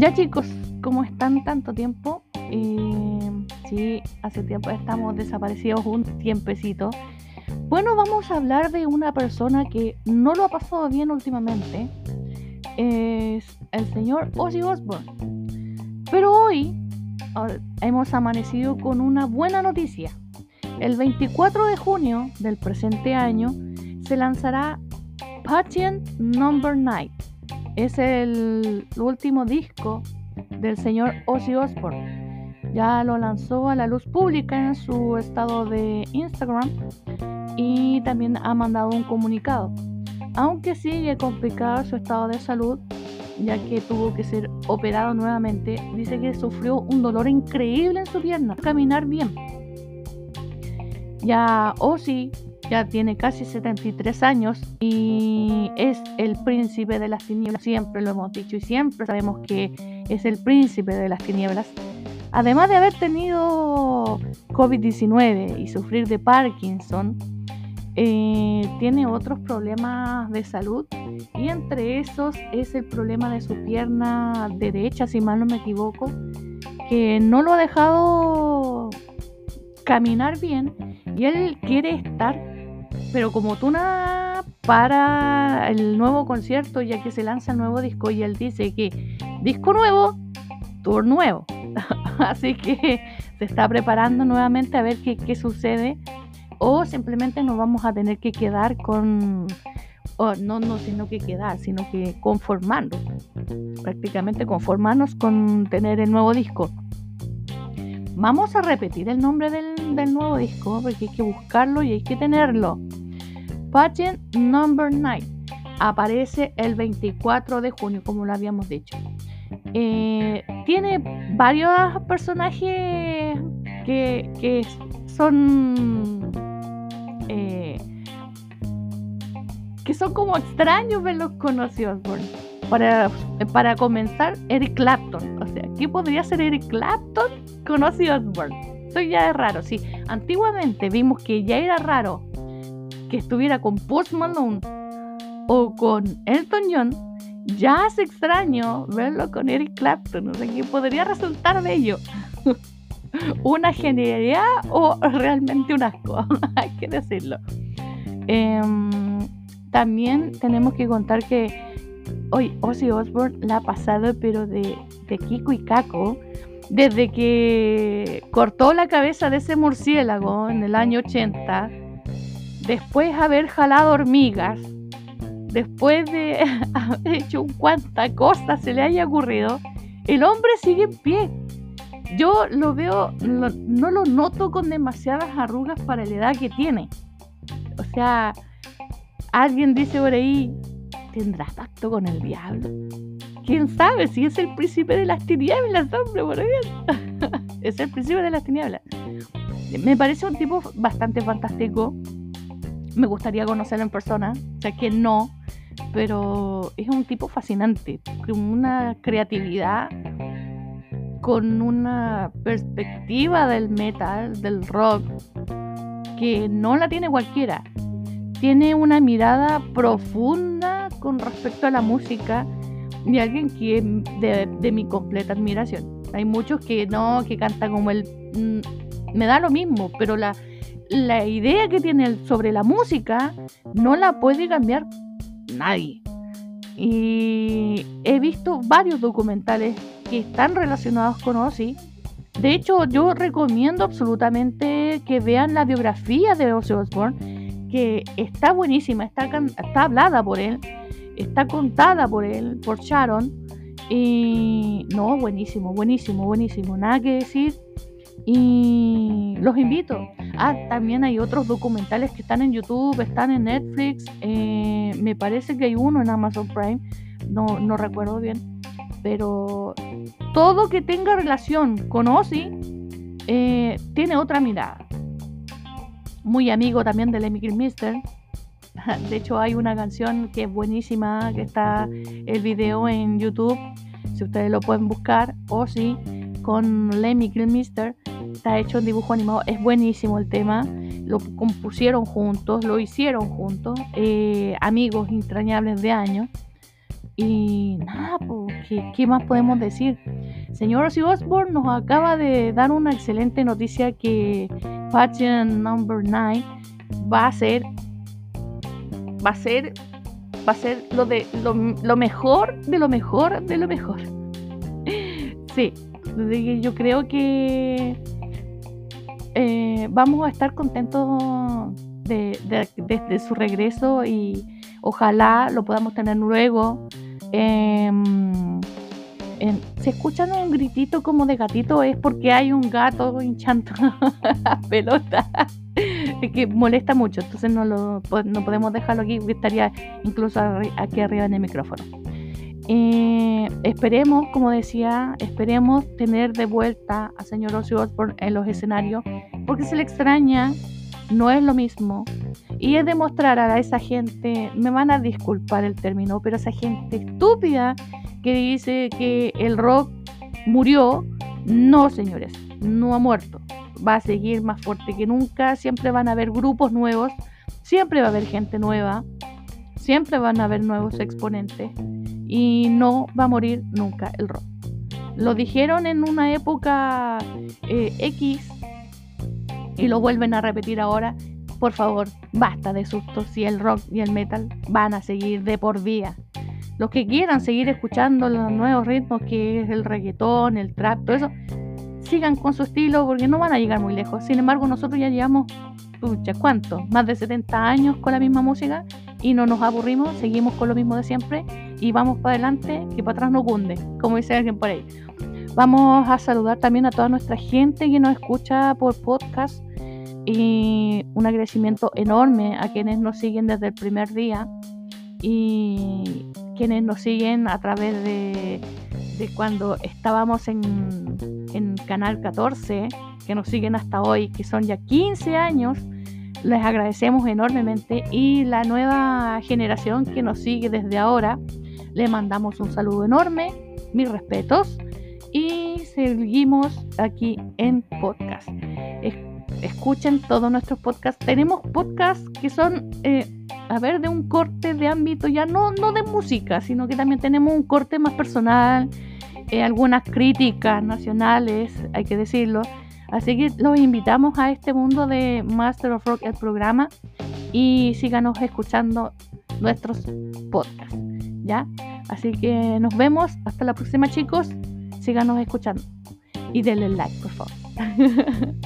Ya chicos, ¿cómo están tanto tiempo? Eh, sí, hace tiempo estamos desaparecidos un tiempecito. Bueno, vamos a hablar de una persona que no lo ha pasado bien últimamente. Es el señor Ozzy Osbourne. Pero hoy ah, hemos amanecido con una buena noticia. El 24 de junio del presente año se lanzará Patient Number 9 es el último disco del señor Ozzy Osbourne. Ya lo lanzó a la luz pública en su estado de Instagram y también ha mandado un comunicado. Aunque sigue complicado su estado de salud, ya que tuvo que ser operado nuevamente, dice que sufrió un dolor increíble en su pierna, caminar bien. Ya Ozzy ya tiene casi 73 años y es el príncipe de las tinieblas, siempre lo hemos dicho y siempre sabemos que es el príncipe de las tinieblas. Además de haber tenido COVID-19 y sufrir de Parkinson, eh, tiene otros problemas de salud y entre esos es el problema de su pierna derecha, si mal no me equivoco, que no lo ha dejado caminar bien y él quiere estar pero como Tuna para el nuevo concierto, ya que se lanza el nuevo disco, y él dice que disco nuevo, tour nuevo. Así que se está preparando nuevamente a ver qué, qué sucede. O simplemente nos vamos a tener que quedar con. no, no, sino que quedar, sino que conformarnos. Prácticamente conformarnos con tener el nuevo disco. Vamos a repetir el nombre del, del nuevo disco porque hay que buscarlo y hay que tenerlo. Pageant Number 9 aparece el 24 de junio, como lo habíamos dicho. Eh, tiene varios personajes que, son eh, que son como extraños verlos conocidos. Para, para comenzar, Eric Clapton. O sea, ¿qué podría ser Eric Clapton conocido Osborne? Eso ya es raro. Sí, antiguamente vimos que ya era raro que estuviera con Post Malone o con Elton John, ya es extraño verlo con Eric Clapton. O sea, que podría resultar bello. una genialidad o realmente un asco, hay que decirlo. Em, también tenemos que contar que hoy Ozzy Osbourne la ha pasado, pero de, Kiko y Caco, desde que cortó la cabeza de ese murciélago en el año 80 después de haber jalado hormigas, después de haber hecho un cuanta cosa se le haya ocurrido, el hombre sigue en pie. Yo lo veo, no lo noto con demasiadas arrugas para la edad que tiene. O sea, alguien dice por ahí, ¿tendrá pacto con el diablo? ¿Quién sabe si es el príncipe de las tinieblas, hombre, por ahí? es el príncipe de las tinieblas. Me parece un tipo bastante fantástico, me gustaría conocerlo en persona, o sea que no, pero es un tipo fascinante, con una creatividad, con una perspectiva del metal, del rock, que no la tiene cualquiera. Tiene una mirada profunda con respecto a la música y alguien que es de, de mi completa admiración. Hay muchos que no, que cantan como él. Mm, me da lo mismo, pero la, la idea que tiene sobre la música no la puede cambiar nadie. Y he visto varios documentales que están relacionados con Ozzy. De hecho, yo recomiendo absolutamente que vean la biografía de Ozzy Osbourne, que está buenísima, está, está hablada por él, está contada por él, por Sharon. Y no, buenísimo, buenísimo, buenísimo, nada que decir. Y los invito. Ah, también hay otros documentales que están en YouTube, están en Netflix. Eh, me parece que hay uno en Amazon Prime. No, no recuerdo bien. Pero todo que tenga relación con Ozzy eh, tiene otra mirada. Muy amigo también de Lemmy Mister. De hecho, hay una canción que es buenísima, que está el video en YouTube. Si ustedes lo pueden buscar, Ozzy con Lemmy Mister está hecho en dibujo animado, es buenísimo el tema, lo compusieron juntos, lo hicieron juntos, eh, amigos entrañables de años. Y nada, pues, ¿qué, más podemos decir? Señor Ozzy Osbourne nos acaba de dar una excelente noticia que Patient Number 9 va a ser va a ser va a ser lo de lo, mejor de lo mejor de lo mejor. Sí, yo creo que eh, vamos a estar contentos de, su regreso y ojalá lo podamos tener luego. Em, si escuchan un gritito como de gatito es porque hay un gato hinchando la pelota que molesta mucho, entonces no, lo, no podemos dejarlo aquí estaría incluso aquí arriba en el micrófono. Eh, esperemos, como decía, esperemos tener de vuelta a señor Ozzy Osbourne en los escenarios porque se le extraña, no es lo mismo. Y es demostrar a esa gente, me van a disculpar el término, pero esa gente estúpida que dice que el rock murió, no señores, no ha muerto. Va a seguir más fuerte que nunca, siempre van a haber grupos nuevos, siempre va a haber gente nueva, siempre van a haber nuevos exponentes y no va a morir nunca el rock. Lo dijeron en una época eh, X y lo vuelven a repetir ahora. Por favor, basta de sustos si el rock y el metal van a seguir de por vida. Los que quieran seguir escuchando los nuevos ritmos que es el reggaetón, el trap, todo eso, sigan con su estilo porque no van a llegar muy lejos. Sin embargo, nosotros ya llevamos, pucha, ¿cuánto? Más de 70 años con la misma música y no nos aburrimos, seguimos con lo mismo de siempre y vamos para adelante, que para atrás no cunde, como dice alguien por ahí. Vamos a saludar también a toda nuestra gente que nos escucha por podcast y un agradecimiento enorme a quienes nos siguen desde el primer día y quienes nos siguen a través de, de cuando estábamos en, en Canal 14, que nos siguen hasta hoy, que son ya 15 años les agradecemos enormemente y la nueva generación que nos sigue desde ahora, le mandamos un saludo enorme, mis respetos y seguimos aquí en podcast. Escuchen todos nuestros podcasts. Tenemos podcasts que son, eh, a ver, de un corte de ámbito ya no, no de música, sino que también tenemos un corte más personal, eh, algunas críticas nacionales, hay que decirlo Así que los invitamos a este mundo de Master of Rock, el programa, y síganos escuchando nuestros podcasts, ¿ya? Así que nos vemos, hasta la próxima chicos, síganos escuchando y denle like, por favor.